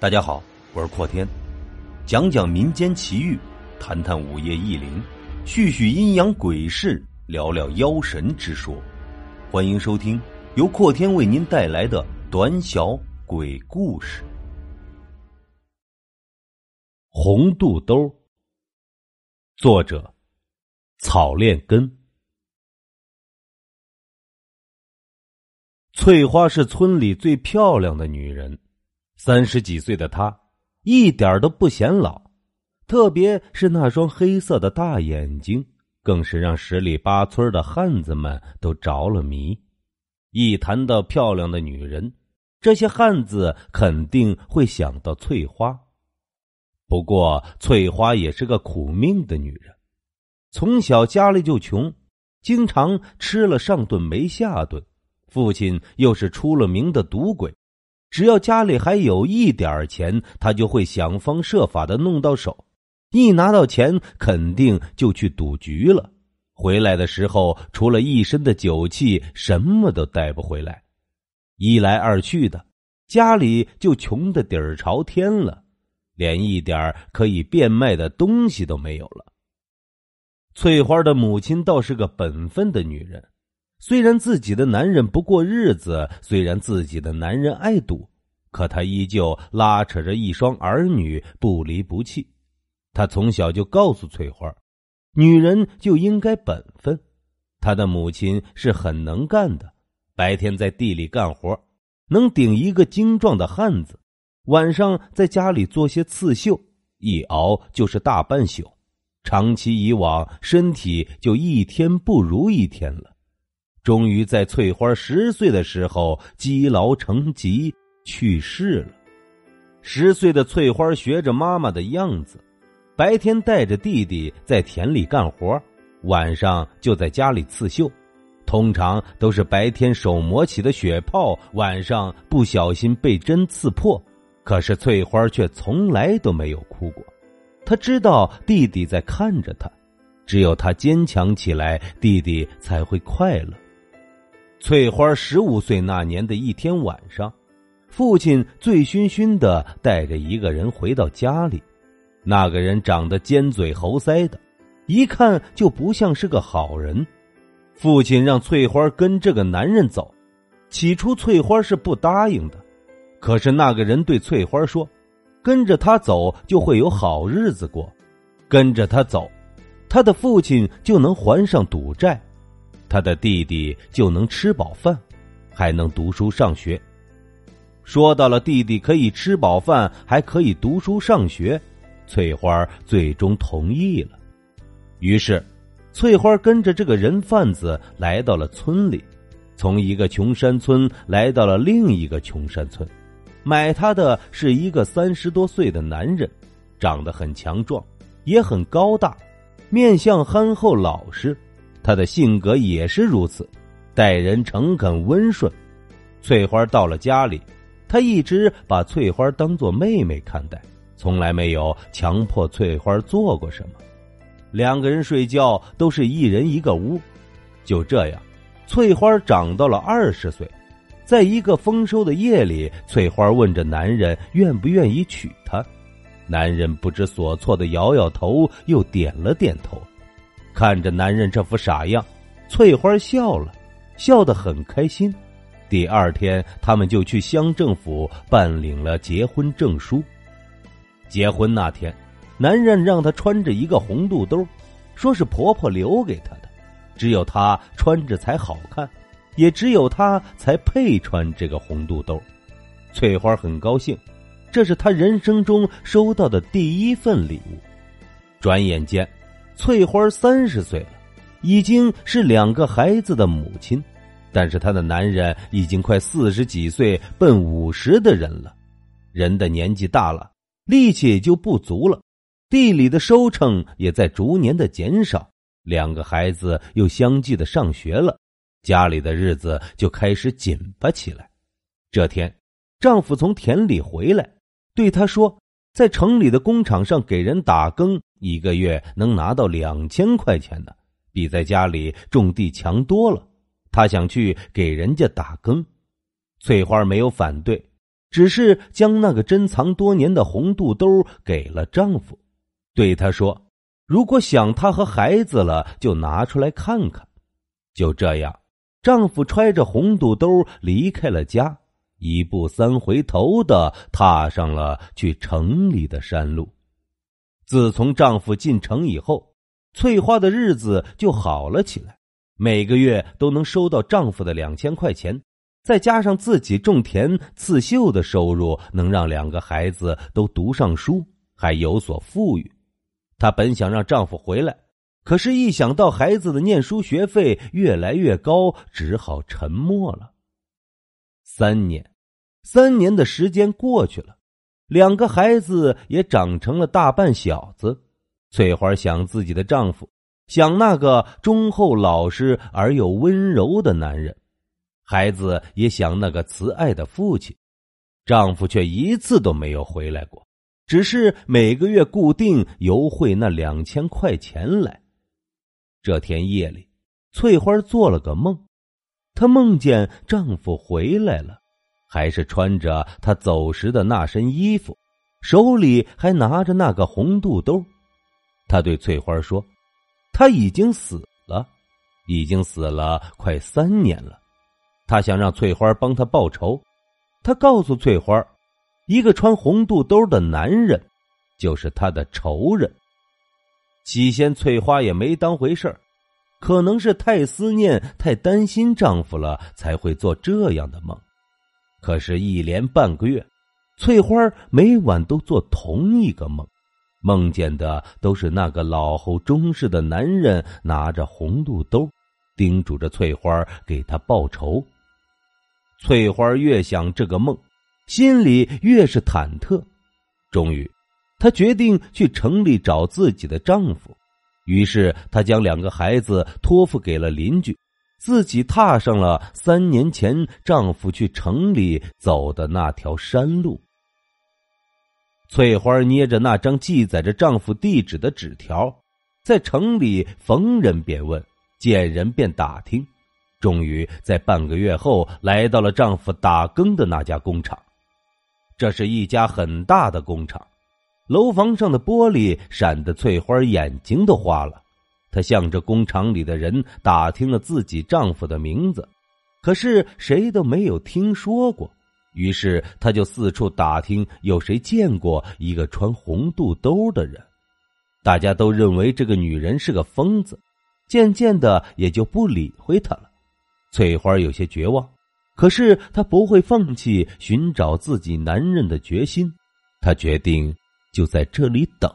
大家好，我是阔天，讲讲民间奇遇，谈谈午夜异灵，叙叙阴阳鬼事，聊聊妖神之说。欢迎收听由阔天为您带来的短小鬼故事。红肚兜，作者草炼根。翠花是村里最漂亮的女人。三十几岁的她，一点都不显老，特别是那双黑色的大眼睛，更是让十里八村的汉子们都着了迷。一谈到漂亮的女人，这些汉子肯定会想到翠花。不过，翠花也是个苦命的女人，从小家里就穷，经常吃了上顿没下顿，父亲又是出了名的赌鬼。只要家里还有一点钱，他就会想方设法的弄到手。一拿到钱，肯定就去赌局了。回来的时候，除了一身的酒气，什么都带不回来。一来二去的，家里就穷的底儿朝天了，连一点可以变卖的东西都没有了。翠花的母亲倒是个本分的女人。虽然自己的男人不过日子，虽然自己的男人爱赌，可他依旧拉扯着一双儿女不离不弃。他从小就告诉翠花，女人就应该本分。他的母亲是很能干的，白天在地里干活，能顶一个精壮的汉子；晚上在家里做些刺绣，一熬就是大半宿。长期以往，身体就一天不如一天了。终于在翠花十岁的时候积劳成疾去世了。十岁的翠花学着妈妈的样子，白天带着弟弟在田里干活，晚上就在家里刺绣。通常都是白天手磨起的血泡，晚上不小心被针刺破。可是翠花却从来都没有哭过，她知道弟弟在看着她，只有她坚强起来，弟弟才会快乐。翠花十五岁那年的一天晚上，父亲醉醺醺的带着一个人回到家里。那个人长得尖嘴猴腮的，一看就不像是个好人。父亲让翠花跟这个男人走，起初翠花是不答应的。可是那个人对翠花说：“跟着他走就会有好日子过，跟着他走，他的父亲就能还上赌债。”他的弟弟就能吃饱饭，还能读书上学。说到了弟弟可以吃饱饭，还可以读书上学，翠花最终同意了。于是，翠花跟着这个人贩子来到了村里，从一个穷山村来到了另一个穷山村。买她的是一个三十多岁的男人，长得很强壮，也很高大，面相憨厚老实。他的性格也是如此，待人诚恳温顺。翠花到了家里，他一直把翠花当做妹妹看待，从来没有强迫翠花做过什么。两个人睡觉都是一人一个屋。就这样，翠花长到了二十岁。在一个丰收的夜里，翠花问着男人愿不愿意娶她。男人不知所措的摇摇头，又点了点头。看着男人这副傻样，翠花笑了，笑得很开心。第二天，他们就去乡政府办理了结婚证书。结婚那天，男人让她穿着一个红肚兜，说是婆婆留给她的，只有她穿着才好看，也只有她才配穿这个红肚兜。翠花很高兴，这是她人生中收到的第一份礼物。转眼间。翠花三十岁了，已经是两个孩子的母亲，但是她的男人已经快四十几岁，奔五十的人了。人的年纪大了，力气也就不足了，地里的收成也在逐年的减少。两个孩子又相继的上学了，家里的日子就开始紧巴起来。这天，丈夫从田里回来，对她说。在城里的工厂上给人打更，一个月能拿到两千块钱呢，比在家里种地强多了。他想去给人家打更，翠花没有反对，只是将那个珍藏多年的红肚兜给了丈夫，对他说：“如果想他和孩子了，就拿出来看看。”就这样，丈夫揣着红肚兜离开了家，一步三回头的踏上了去城里的山路。自从丈夫进城以后，翠花的日子就好了起来，每个月都能收到丈夫的两千块钱。再加上自己种田刺绣的收入，能让两个孩子都读上书，还有所富裕。她本想让丈夫回来，可是，一想到孩子的念书学费越来越高，只好沉默了。三年，三年的时间过去了，两个孩子也长成了大半小子。翠花想自己的丈夫，想那个忠厚老实而又温柔的男人。孩子也想那个慈爱的父亲，丈夫却一次都没有回来过，只是每个月固定邮汇那两千块钱来。这天夜里，翠花做了个梦，她梦见丈夫回来了，还是穿着他走时的那身衣服，手里还拿着那个红肚兜。他对翠花说：“他已经死了，已经死了快三年了。”他想让翠花帮他报仇，他告诉翠花，一个穿红肚兜的男人，就是他的仇人。起先，翠花也没当回事可能是太思念、太担心丈夫了，才会做这样的梦。可是，一连半个月，翠花每晚都做同一个梦，梦见的都是那个老后忠实的男人拿着红肚兜，叮嘱着翠花给他报仇。翠花越想这个梦，心里越是忐忑。终于，她决定去城里找自己的丈夫。于是，她将两个孩子托付给了邻居，自己踏上了三年前丈夫去城里走的那条山路。翠花捏着那张记载着丈夫地址的纸条，在城里逢人便问，见人便打听。终于在半个月后来到了丈夫打更的那家工厂，这是一家很大的工厂，楼房上的玻璃闪得翠花眼睛都花了。她向着工厂里的人打听了自己丈夫的名字，可是谁都没有听说过。于是她就四处打听有谁见过一个穿红肚兜的人，大家都认为这个女人是个疯子，渐渐的也就不理会她了。翠花有些绝望，可是她不会放弃寻找自己男人的决心。她决定就在这里等。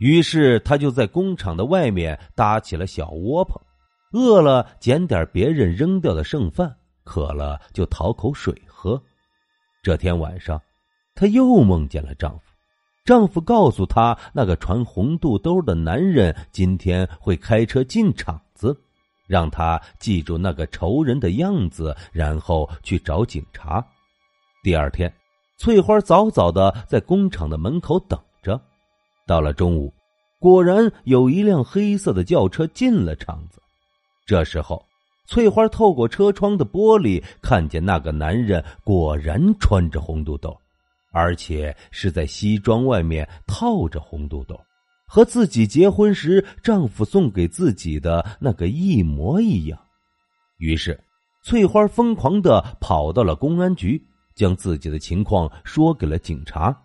于是，她就在工厂的外面搭起了小窝棚，饿了捡点别人扔掉的剩饭，渴了就讨口水喝。这天晚上，她又梦见了丈夫。丈夫告诉她，那个穿红肚兜的男人今天会开车进厂子。让他记住那个仇人的样子，然后去找警察。第二天，翠花早早的在工厂的门口等着。到了中午，果然有一辆黑色的轿车进了厂子。这时候，翠花透过车窗的玻璃看见那个男人果然穿着红肚兜，而且是在西装外面套着红肚兜。和自己结婚时丈夫送给自己的那个一模一样，于是翠花疯狂的跑到了公安局，将自己的情况说给了警察。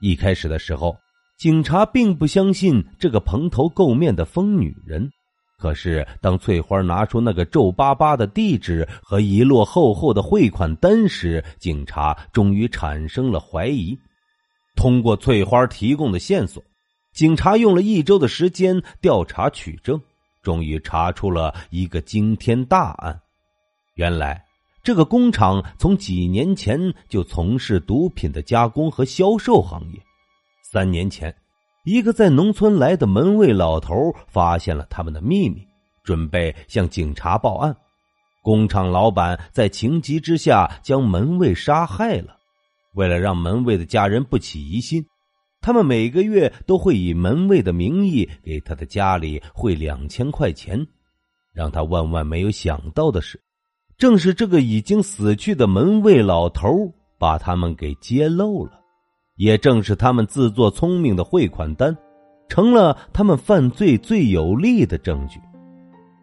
一开始的时候，警察并不相信这个蓬头垢面的疯女人。可是当翠花拿出那个皱巴巴的地址和一摞厚厚的汇款单时，警察终于产生了怀疑。通过翠花提供的线索。警察用了一周的时间调查取证，终于查出了一个惊天大案。原来，这个工厂从几年前就从事毒品的加工和销售行业。三年前，一个在农村来的门卫老头发现了他们的秘密，准备向警察报案。工厂老板在情急之下将门卫杀害了。为了让门卫的家人不起疑心。他们每个月都会以门卫的名义给他的家里汇两千块钱，让他万万没有想到的是，正是这个已经死去的门卫老头把他们给揭露了。也正是他们自作聪明的汇款单，成了他们犯罪最有力的证据。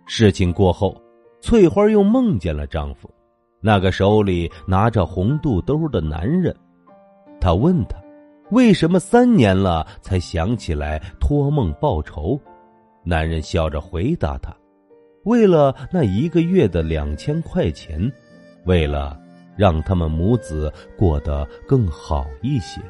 事情过后，翠花又梦见了丈夫，那个手里拿着红肚兜的男人。她问他，为什么三年了才想起来托梦报仇？男人笑着回答他：“为了那一个月的两千块钱，为了让他们母子过得更好一些。”